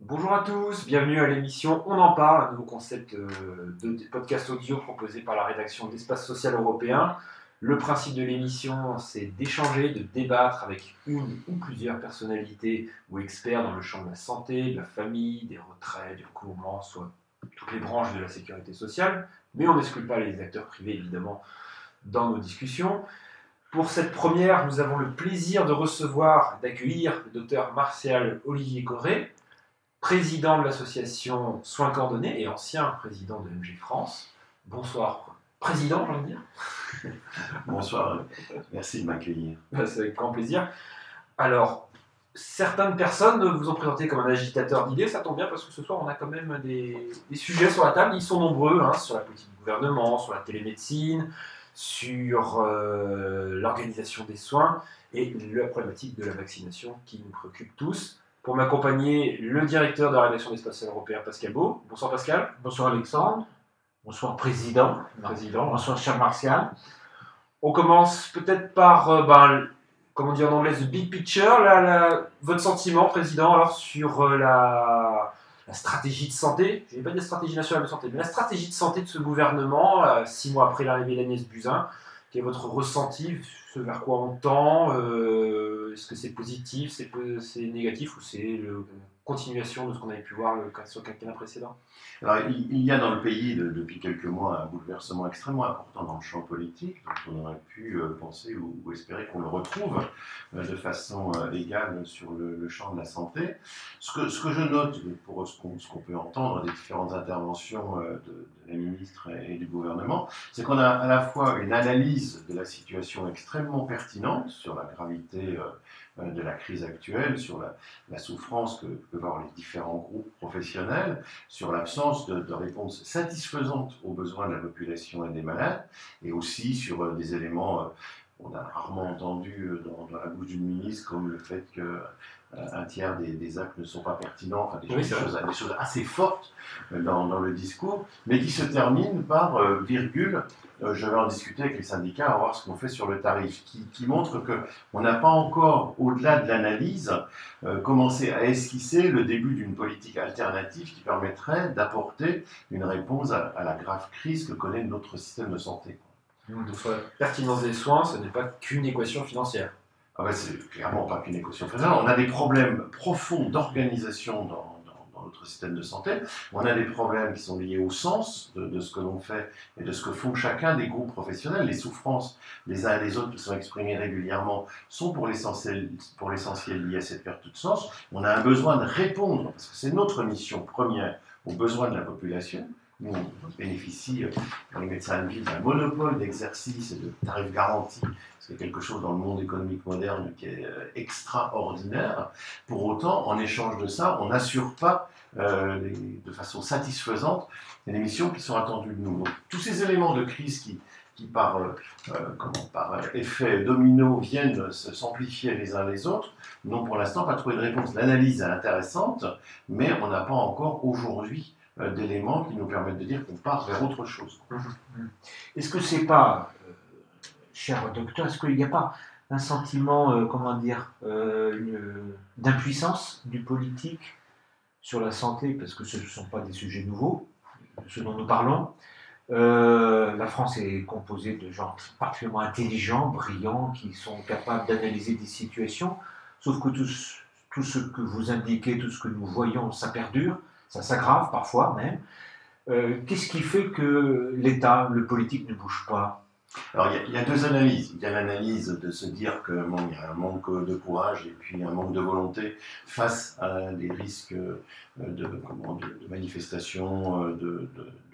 Bonjour à tous, bienvenue à l'émission On en parle, un nouveau concept euh, de podcast audio proposé par la rédaction d'Espace Social Européen. Le principe de l'émission, c'est d'échanger, de débattre avec une ou plusieurs personnalités ou experts dans le champ de la santé, de la famille, des retraites, du recouvrement, soit toutes les branches de la sécurité sociale, mais on n'exclut pas les acteurs privés évidemment dans nos discussions. Pour cette première, nous avons le plaisir de recevoir, d'accueillir le docteur Martial Olivier Corré, président de l'association Soins Coordonnés et ancien président de MG France. Bonsoir, président, j'ai envie de dire. Bonsoir, merci de m'accueillir. Bah, C'est avec grand plaisir. Alors, certaines personnes vous ont présenté comme un agitateur d'idées, ça tombe bien parce que ce soir on a quand même des, des sujets sur la table, ils sont nombreux, hein, sur la politique du gouvernement, sur la télémédecine, sur euh, l'organisation des soins et la problématique de la vaccination qui nous préoccupe tous. Pour m'accompagner, le directeur de la rédaction d'Espace Européen, Pascal Beau. Bonsoir Pascal. Bonsoir Alexandre. Bonsoir Président. Président. Bonsoir cher Martial. On commence peut-être par, euh, ben, comment dire en anglais, the big picture, votre sentiment, Président, alors sur euh, la, la stratégie de santé, je ne vais pas dire stratégie nationale de santé, mais la stratégie de santé de ce gouvernement, euh, six mois après l'arrivée d'Agnès Buzyn. Quel est votre ressenti, ce vers quoi on tend euh, Est-ce que c'est positif, c'est négatif ou c'est la continuation de ce qu'on avait pu voir le, sur le quinquennat précédent Alors, il, y a dans le pays de- depuis quelques mois un bouleversement extrêmement important dans le champ politique, on aurait pu euh, penser ou, espérer qu'on le retrouve euh, de façon euh, égale sur le, champ de la santé. Ce que, je note, pour ce qu'on peut entendre des différentes interventions de, de la ministre et, du gouvernement, c'est qu'on a à la fois une analyse de la situation extrêmement pertinente sur la gravité de la crise actuelle, sur la, souffrance que peuvent avoir les différents groupes professionnels, sur l'absence de, de réponse satisfaisante aux besoins de la population et des malades, et aussi sur euh, des éléments qu'on a rarement entendus euh, dans, dans la bouche d'une ministre, comme le fait que euh, un tiers des, des actes ne sont pas pertinents, enfin des, Oui, choses, des choses assez fortes euh, dans, dans le discours, mais qui se terminent par euh, virgule. euh, je vais en discuter avec les syndicats, à voir ce qu'on fait sur le tarif, qui, qui montre que on n'a pas encore, au-delà de l'analyse, commencé à esquisser le début d'une politique alternative qui permettrait d'apporter une réponse à, à la grave crise que connaît notre système de santé. Donc, sur la pertinence des soins, ce n'est pas qu'une équation financière. Ah ben, c'est clairement pas qu'une équation financière. On a des problèmes profonds d'organisation dans, notre système de santé. On a des problèmes qui sont liés au sens de, ce que l'on fait et de ce que font chacun des groupes professionnels. Les souffrances les uns et les autres qui sont exprimées régulièrement sont pour l'essentiel liées à cette perte de sens. On a un besoin de répondre, parce que c'est notre mission première, aux besoins de la population. Nous, on bénéficie, euh, dans les médecins de ville, d'un monopole d'exercice et de tarifs garantis c'est quelque chose dans le monde économique moderne qui est euh, extraordinaire. Pour autant, en échange de ça, on n'assure pas euh, de façon satisfaisante les missions qui sont attendues de nous. Tous ces éléments de crise qui, qui par, euh, euh, comment, par euh, effet domino viennent s'amplifier les uns les autres, n'ont pour l'instant pas trouvé de réponse. L'analyse est intéressante, mais on n'a pas encore aujourd'hui euh, d'éléments qui nous permettent de dire qu'on part vers autre chose. Est-ce que c'est pas, euh, cher docteur, est-ce qu'il n'y a pas un sentiment, euh, comment dire, euh, d'impuissance du politique sur la santé, parce que ce ne sont pas des sujets nouveaux, ce dont nous parlons. Euh, la France est composée de gens particulièrement intelligents, brillants, qui sont capables d'analyser des situations, sauf que tout, tout ce que vous indiquez, tout ce que nous voyons, ça perdure, ça s'aggrave parfois même. Euh, Qu'est-ce qui fait que l'État, le politique ne bouge pas? Alors, il y, a, deux analyses. Il y a l'analyse de se dire que bon, y a un manque de courage et puis un manque de volonté face à des risques euh, de, comment, de, de manifestations, euh, de,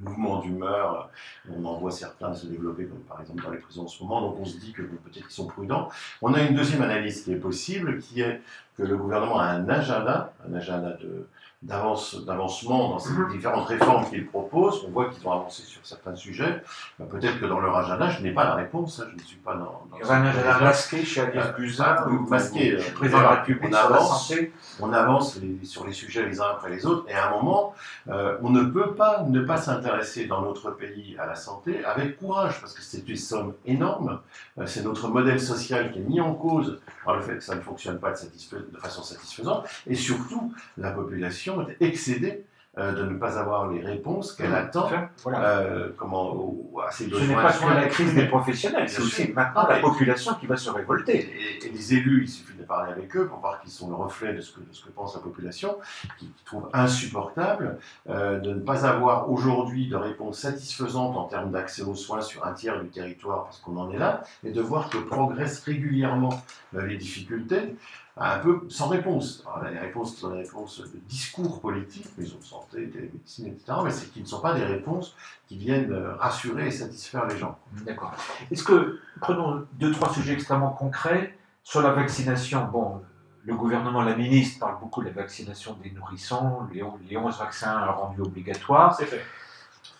mouvements d'humeur. On en voit certains se développer, comme par exemple dans les prisons en ce moment. Donc, on se dit que peut-être qu'ils sont prudents. On a une deuxième analyse qui est possible, qui est que le gouvernement a un agenda, un agenda de, d'avancement dans ces Mhm. différentes réformes qu'ils proposent. On voit qu'ils ont avancé sur certains sujets. Ben, Peut-être que dans leur agenda, je n'ai pas la réponse, hein, je ne suis pas dans... dans Il y aurait un agenda masqué chez Alice Euh, Buzyn, ou masqué, je euh, suis président de la République on sur la avance. santé. on avance les- sur les sujets les uns après les autres, et à un moment, euh, on ne peut pas ne pas s'intéresser dans notre pays à la santé avec courage, parce que c'est une somme énorme, Euh, c'est notre modèle social qui est mis en cause par le fait que ça ne fonctionne pas de, de façon satisfaisante, et surtout, la population est excédée euh, de ne pas avoir les réponses qu'elle attend Voilà. euh, comment, au- à ses Ce besoins. n'est pas actuels. la crise des professionnels, c'est aussi maintenant Ah, la population qui va se révolter. Et, et les élus, il suffit de parler avec eux pour voir qu'ils sont le reflet de ce que, de ce que pense la population, qui, qui trouve insupportable euh, de ne pas avoir aujourd'hui de réponse satisfaisante en termes d'accès aux soins sur un tiers du territoire, parce qu'on en est là, et de voir que progressent régulièrement les difficultés, un peu sans réponse. Alors, les réponses sont des réponses de discours politiques, maison de santé, télémédecine, etc., mais c'est qui ne sont pas des réponses qui viennent euh, rassurer et satisfaire les gens. D'accord. Est-ce que, prenons deux, trois sujets extrêmement concrets. Sur la vaccination, bon, le gouvernement, la ministre parle beaucoup de la vaccination des nourrissons, les, on- les 11 vaccins rendus obligatoires. C'est fait.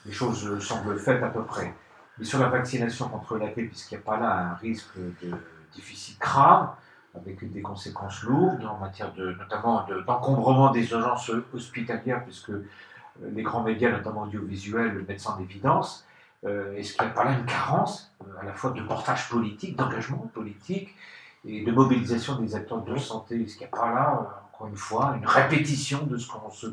Les choses euh, semblent faites à peu près. Mais sur la vaccination contre la paix, puisqu'il n'y a pas là un risque de déficit grave, avec des conséquences lourdes en matière de, notamment de- d'encombrement des urgences hospitalières, puisque euh, les grands médias, notamment audiovisuels, mettent en évidence. Euh, Est-ce qu'il n'y a pas là une carence, euh, à la fois de portage politique, d'engagement politique et de mobilisation des acteurs de santé? Est-ce qu'il n'y a pas là, encore une fois, une répétition de ce qu'on se,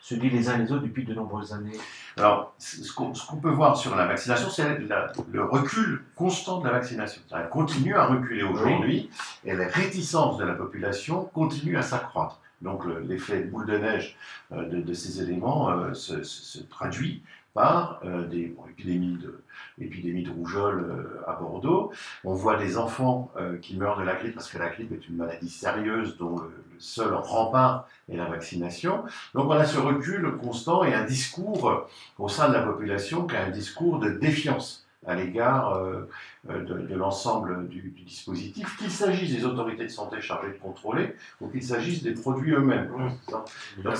se dit les uns les autres depuis de nombreuses années Alors, ce qu'on peut voir sur la vaccination, c'est la- le recul constant de la vaccination. Elle continue à reculer aujourd'hui et les réticences de la population continuent à s'accroître. Donc le- l'effet boule de neige euh, de, de ces éléments euh, se, se- se traduit par euh, des bon, épidémies, de, épidémies de rougeole euh, à Bordeaux. On voit des enfants euh, qui meurent de la grippe parce que la grippe est une maladie sérieuse dont le, le seul rempart est la vaccination. Donc on a ce recul constant et un discours au sein de la population qui a un discours de défiance à l'égard euh, de, de l'ensemble du, du dispositif, qu'il s'agisse des autorités de santé chargées de contrôler ou qu'il s'agisse des produits eux-mêmes. Mmh. Donc,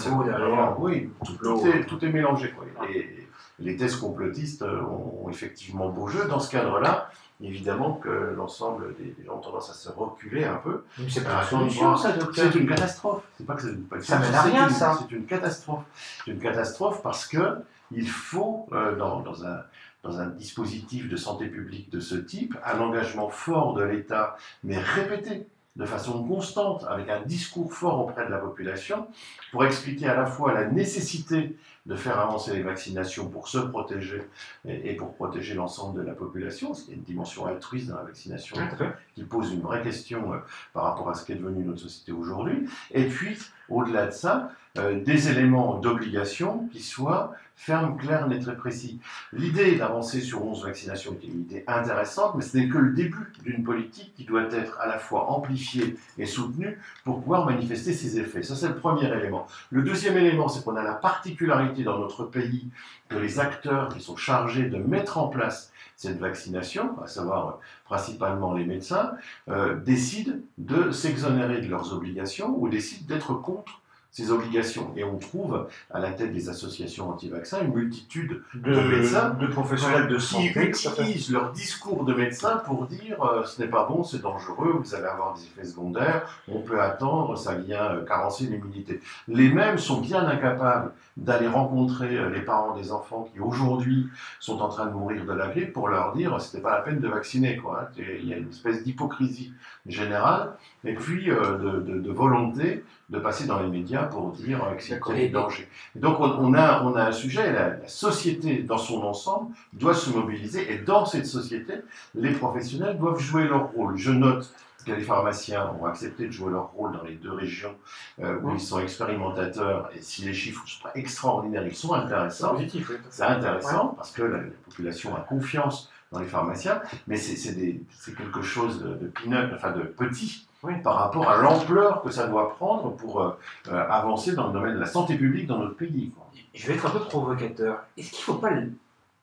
oui, tout, tout est, tout est mélangé. Quoi. Et les thèses complotistes euh, ont, effectivement beau jeu. Dans ce cadre-là, évidemment que l'ensemble des, des gens ont tendance à se reculer un peu. Mais C'est pas une solution, ça, docteur. C'est une catastrophe. C'est pas que c'est pas- Ça mène à rien, une- ça. C'est une catastrophe. C'est une catastrophe parce que il faut, euh, dans, dans un, dans un dispositif de santé publique de ce type, un engagement fort de l'État, mais répété de façon constante, avec un discours fort auprès de la population, pour expliquer à la fois la nécessité de faire avancer les vaccinations pour se protéger et, et pour protéger l'ensemble de la population, qu'il y a une dimension altruiste dans la vaccination fait. qui pose une vraie question euh, par rapport à ce qu'est devenu notre société aujourd'hui. Et puis, au-delà de ça, euh, des éléments d'obligation qui soient fermes, clairs, nets, très précis. L'idée d'avancer sur 11 vaccinations est une idée intéressante, mais ce n'est que le début d'une politique qui doit être à la fois amplifiée et soutenue pour pouvoir manifester ses effets. Ça, c'est le premier élément. Le deuxième élément, c'est qu'on a la particularité dans notre pays que les acteurs qui sont chargés de mettre en place cette vaccination, à savoir principalement les médecins, euh, décident de s'exonérer de leurs obligations ou décident d'être contre ces obligations. Et on trouve à la tête des associations anti-vaccins une multitude de, de médecins de professionnels de qui santé. fait. utilisent leur discours de médecin pour dire euh, ce n'est pas bon, c'est dangereux, vous allez avoir des effets secondaires, on peut attendre, ça vient euh, carencer l'immunité. Les mêmes sont bien incapables d'aller rencontrer euh, les parents des enfants qui aujourd'hui sont en train de mourir de la grippe pour leur dire ce n'est pas la peine de vacciner. Quoi, hein. Il y a une espèce d'hypocrisie générale et puis euh, de, de- de volonté de passer dans les médias pour dire euh, que c'est des dangers. Donc on, on a, on a un sujet, la, la société dans son ensemble doit se mobiliser et dans cette société, les professionnels doivent jouer leur rôle. Je note que les pharmaciens ont accepté de jouer leur rôle dans les deux régions euh, où ils sont expérimentateurs et si les chiffres ne sont pas extraordinaires, ils sont intéressants. positif, oui. C'est intéressant parce que la, la population a confiance dans les pharmaciens, mais c'est c'est des- c'est quelque chose de, de peanut, enfin de petit Par rapport à l'ampleur que ça doit prendre pour euh, euh, avancer dans le domaine de la santé publique dans notre pays. Je vais être un peu provocateur. Est-ce qu'il ne faut pas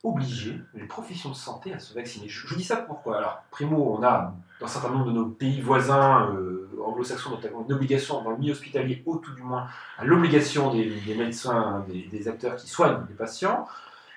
obliger les professions de santé à se vacciner? Je, vous dis ça pourquoi? Alors, primo, on a dans un certain nombre de nos pays voisins, euh, en anglo-saxon, notamment une obligation dans le milieu hospitalier, ou tout du moins à l'obligation des, médecins, des, acteurs qui soignent les patients.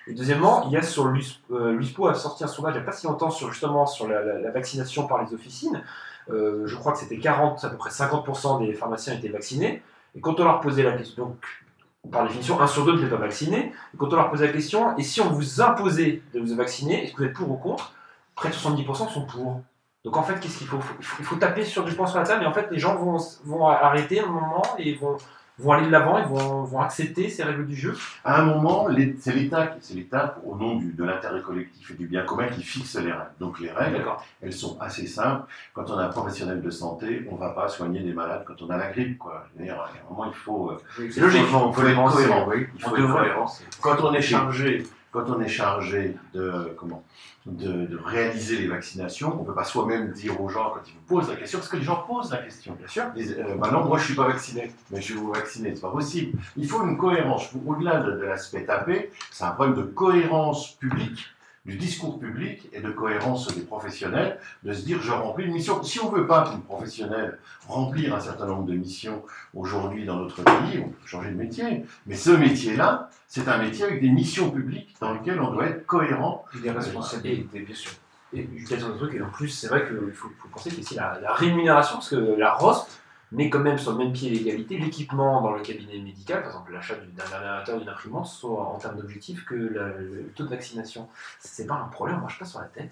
Et deuxièmement, il y a sur l'USPO a sorti un sondage il n'y a pas si longtemps sur justement sur la vaccination par les officines. Euh, je crois que c'était 40, à peu près 50% des pharmaciens étaient vaccinés. Et quand on leur posait la question, donc par définition, un sur deux n'était pas vacciné. Et quand on leur posait la question, et si on vous imposait de vous vacciner, est-ce que vous êtes pour ou contre Près de 70% sont pour. Donc en fait, qu'est-ce qu'il faut? Il, faut taper sur du poing sur la table, et en fait, les gens vont, vont arrêter un moment et vont, vont aller de l'avant et vont, vont accepter ces règles du jeu. À un moment, c'est l'État, c'est l'État au nom du- de l'intérêt collectif et du bien commun qui fixe les règles. Donc les règles, elles sont assez simples. Quand on est un professionnel de santé, on ne va pas soigner des malades quand on a la grippe. Quoi. Je veux dire, à un moment, il faut, euh, C'est logique. il faut, il faut être cohérent. oui. Il On faut être cohérent. Quand on est chargé, quand on est chargé de comment de, de réaliser les vaccinations, on ne peut pas soi-même dire aux gens quand ils vous posent la question, parce que les gens posent la question. Bien sûr. Ils disent, euh, bah non, moi je suis pas vacciné, mais je vais vous vacciner, c'est pas possible. Il faut une cohérence. Au-delà de, de l'aspect tapé, c'est un problème de cohérence publique, du discours public et de cohérence des professionnels, de se dire je remplis une mission. Si on veut pas qu'une professionnelle remplir un certain nombre de missions aujourd'hui dans notre pays, on peut changer de métier. Mais ce métier-là, c'est un métier avec des missions publiques dans lesquelles on doit être cohérent. Et des responsabilités. Et, bien sûr. Et un truc, et en plus, c'est vrai qu'il faut, faut penser aussi la, rémunération, parce que la ROSP met quand même sur le même pied l'égalité l'équipement dans le cabinet médical, par exemple l'achat du- d'un ordinateur, d'une imprimante, soit en termes d'objectifs que le taux de vaccination. C'est pas un problème, on marche pas sur la tête.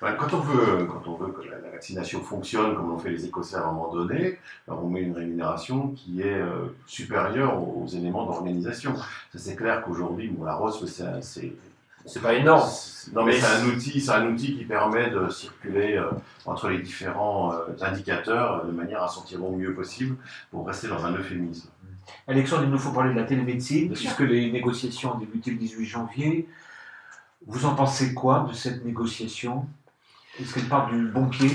Quand on veut, quand on veut que la, vaccination fonctionne comme l'ont fait les Écossais à un moment donné, on met une rémunération qui est euh, supérieure aux, éléments d'organisation. C'est clair qu'aujourd'hui, bon, la ROS, c'est c'est pas énorme. Non, mais Mais c'est un outil, c'est un outil qui permet de circuler euh, entre les différents euh, indicateurs euh, de manière à s'en tirer au mieux possible pour rester dans un euphémisme. Alexandre, il nous faut parler de la télémédecine, puisque les négociations ont débuté le 18 janvier. Vous en pensez quoi de cette négociation? Est-ce qu'elle part du bon pied?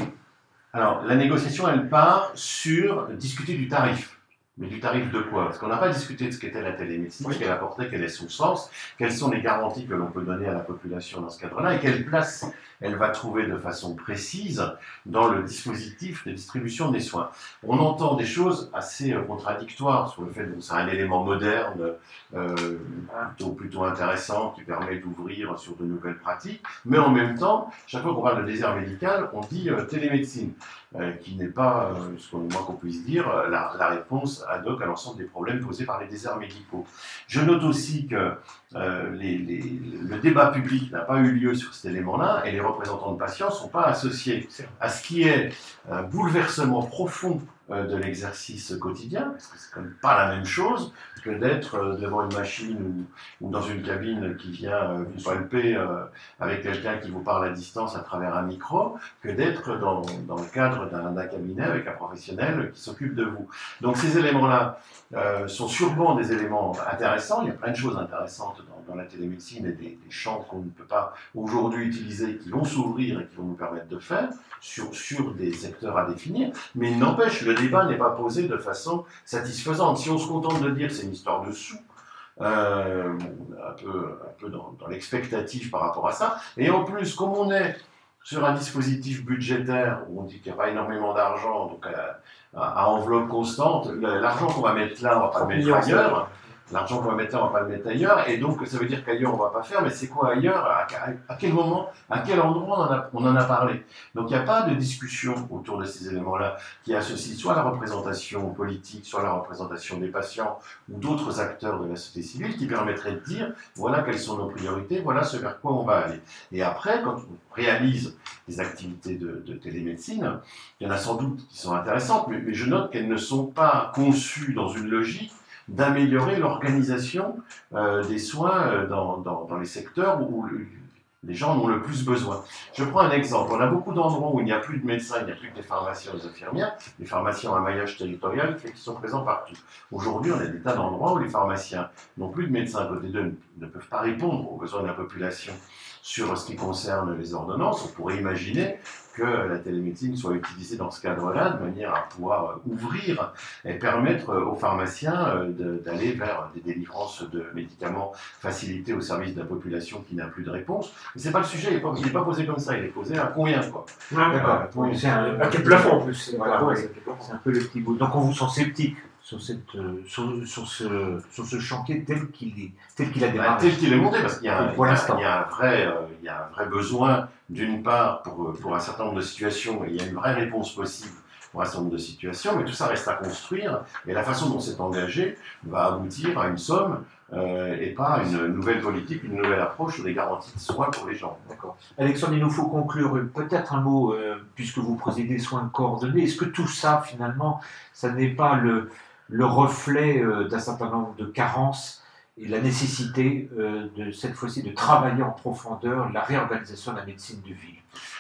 Alors, la négociation, elle part sur discuter du tarif. Mais du tarif de quoi? Parce qu'on n'a pas discuté de ce qu'était la télémédecine, Oui. ce qu'elle apportait, quel est son sens, quelles sont les garanties que l'on peut donner à la population dans ce cadre-là, et quelle place elle va trouver de façon précise dans le dispositif de distribution des soins. On entend des choses assez euh, contradictoires sur le fait que c'est un élément moderne, euh, plutôt, plutôt intéressant, qui permet d'ouvrir sur de nouvelles pratiques, mais en même temps, chaque fois qu'on parle de désert médical, on dit euh, télémédecine euh, qui n'est pas, ce qu'on moins qu'on puisse dire, la, la réponse ad hoc à l'ensemble des problèmes posés par les déserts médicaux. Je note aussi que les- les- le débat public n'a pas eu lieu sur cet élément-là et les représentants de patients ne sont pas associés à ce qui est un bouleversement profond de l'exercice quotidien, parce que c'est quand même pas la même chose que d'être euh, devant une machine ou, dans une cabine qui vient euh, vous palper euh, avec quelqu'un qui vous parle à distance à travers un micro, que d'être dans, dans le cadre d'un cabinet avec un professionnel qui s'occupe de vous. Donc ces éléments-là euh, sont sûrement des éléments intéressants. Il y a plein de choses intéressantes dans, dans la télémédecine et des, des champs qu'on ne peut pas aujourd'hui utiliser, qui vont s'ouvrir et qui vont nous permettre de faire sur, sur des secteurs à définir. Mais il n'empêche, le débat n'est pas posé de façon satisfaisante. Si on se contente de dire c'est une histoire de sous, euh, un peu, un peu dans, dans l'expectative par rapport à ça. Et en plus, comme on est sur un dispositif budgétaire où on dit qu'il n'y a pas énormément d'argent, donc à, à- à enveloppe constante, l'argent qu'on va mettre là, on va pas le 30 mettre ailleurs. L'argent qu'on va mettre là, on va pas le mettre ailleurs. Et donc, ça veut dire qu'ailleurs, on va pas faire. Mais c'est quoi ailleurs? À, quel moment? À quel endroit on en a, parlé? Donc, il n'y a pas de discussion autour de ces éléments-là qui associent soit la représentation politique, soit la représentation des patients ou d'autres acteurs de la société civile qui permettraient de dire voilà quelles sont nos priorités, voilà ce vers quoi on va aller. Et après, quand on réalise des activités de, de télémédecine, il y en a sans doute qui sont intéressantes, mais je note qu'elles ne sont pas conçues dans une logique d'améliorer l'organisation euh, des soins euh, dans, dans- les secteurs où le- les gens en ont le plus besoin. Je prends un exemple. On a beaucoup d'endroits où il n'y a plus de médecins, il n'y a plus que des pharmaciens ou des infirmières. Les pharmaciens ont un maillage territorial qui sont présents partout. Aujourd'hui, on a des tas d'endroits où les pharmaciens n'ont plus de médecins côté d'eux, ne peuvent pas répondre aux besoins de la population. sur ce qui concerne les ordonnances, on pourrait imaginer que la télémédecine soit utilisée dans ce cadre-là, de manière à pouvoir ouvrir et permettre aux pharmaciens euh, d'aller vers des délivrances de médicaments facilités au service de la population qui n'a plus de réponse. Mais c'est pas le sujet, il n'est pas, posé comme ça, il est posé à combien quoi. D'accord. c'est un, à quel plafond en plus C'est un peu le petit bout. Donc on vous sent sceptique sur, cette, euh, sur, sur, ce, sur ce chantier tel qu'il est, tel qu'il a bah, démarré. tel qu'il est monté, parce qu'il y, a un, il y a un vrai, euh, il y a un vrai besoin, d'une part, pour, pour un certain nombre de situations, et il y a une vraie réponse possible pour un certain nombre de situations, mais tout ça reste à construire, et la façon dont c'est engagé va aboutir à une somme euh, et pas une nouvelle politique, une nouvelle approche sur des garanties de soins pour les gens. D'accord. Alexandre, il nous faut conclure. Peut-être un mot, puisque vous présidez soins coordonnés. Est-ce que tout ça, finalement, ça n'est pas le, le reflet euh, d'un certain nombre de carences et la nécessité euh, de cette fois-ci de travailler en profondeur la réorganisation de la médecine de ville.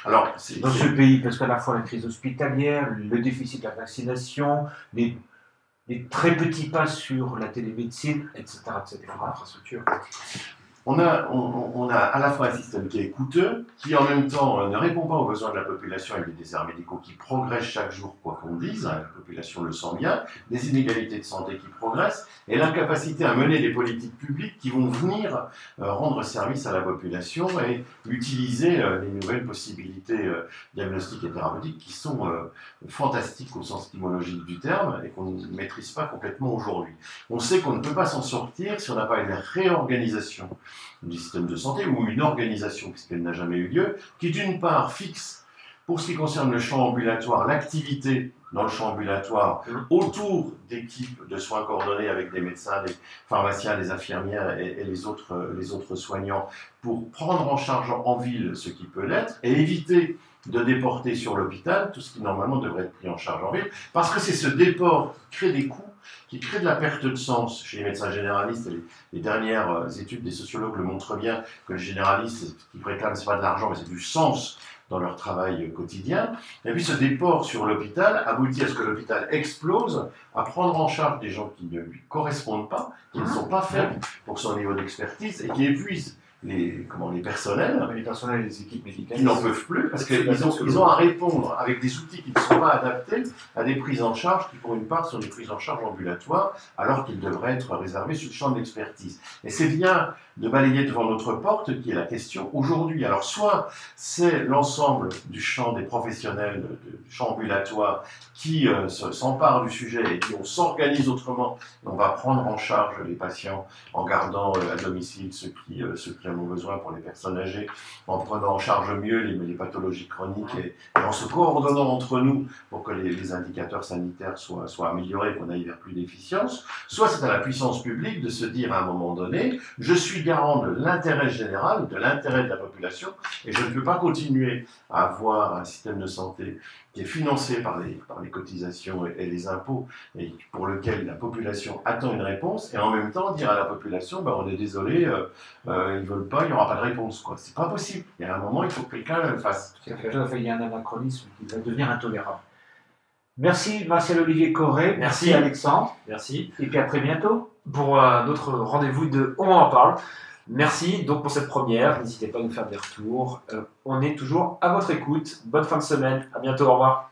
Alors, dans ce pays, parce qu'à la fois la crise hospitalière, le déficit de la vaccination, les, les très petits pas sur la télémédecine, etc., etc., on a, on, a à la fois un système qui est coûteux, qui en même temps euh, ne répond pas aux besoins de la population avec des déserts médicaux qui progressent chaque jour, quoi qu'on dise, hein, la population le sent bien, des inégalités de santé qui progressent, et l'incapacité à mener des politiques publiques qui vont venir euh, rendre service à la population et utiliser euh, les nouvelles possibilités diagnostiques et thérapeutiques qui sont fantastiques au sens étymologique du terme et qu'on ne maîtrise pas complètement aujourd'hui. On sait qu'on ne peut pas s'en sortir si on n'a pas une réorganisation du système de santé ou une organisation, puisqu'elle n'a jamais eu lieu, qui d'une part fixe, pour ce qui concerne le champ ambulatoire, l'activité dans le champ ambulatoire autour d'équipes de soins coordonnés avec des médecins, des pharmaciens, des infirmières et, les, autres, les autres soignants pour prendre en charge en ville ce qui peut l'être et éviter de déporter sur l'hôpital tout ce qui normalement devrait être pris en charge en ville, parce que c'est ce déport qui crée des coûts, qui crée de la perte de sens chez les médecins généralistes. les, dernières euh, études des sociologues le montrent bien que les généralistes, ce qu'ils réclament, ce n'est pas de l'argent, mais c'est du sens dans leur travail quotidien. Et puis ce déport sur l'hôpital aboutit à ce que l'hôpital explose, à prendre en charge des gens qui ne lui correspondent pas, qui ne sont pas faits pour son niveau d'expertise et qui épuisent les, comment, les personnels, les personnels les équipes médicales, qui n'en peuvent plus parce qu'ils ont, ils ont à répondre avec des outils qui ne sont pas adaptés à des prises en charge qui, pour une part, sont des prises en charge ambulatoires, alors qu'ils devraient être réservés sur le champ d'expertise. Et c'est bien de balayer devant notre porte qui est la question aujourd'hui. Alors, soit c'est l'ensemble du champ des professionnels, du champ ambulatoire, qui euh, s'empare du sujet et qui on s'organise autrement, on va prendre en charge les patients en gardant euh, à domicile ceux qui, euh, ceux qui ont besoin pour les personnes âgées, en prenant en charge mieux les, pathologies chroniques et, en se coordonnant entre nous pour que les, indicateurs sanitaires soient, soient améliorés, qu'on aille vers plus d'efficience. Soit c'est à la puissance publique de se dire à un moment donné, je suis garant de l'intérêt général, de l'intérêt de la population, et je ne peux pas continuer à avoir un système de santé qui est financé par les, par les cotisations et, les impôts, et pour lequel la population attend une réponse, et en même temps dire à la population, ben, on est désolé, euh, euh, ils veulent pas, il n'y aura pas de réponse. Ce n'est pas possible. Il y a un moment, il faut que quelqu'un le fasse. Il y a un anachronisme qui va devenir intolérable. Merci Marcel Olivier Corré. Merci, Alexandre. Merci. Et puis à très bientôt. Pour un autre rendez-vous de On en parle. Merci donc pour cette première. N'hésitez pas à nous faire des retours. Euh, on est toujours à votre écoute. Bonne fin de semaine. À bientôt. Au revoir.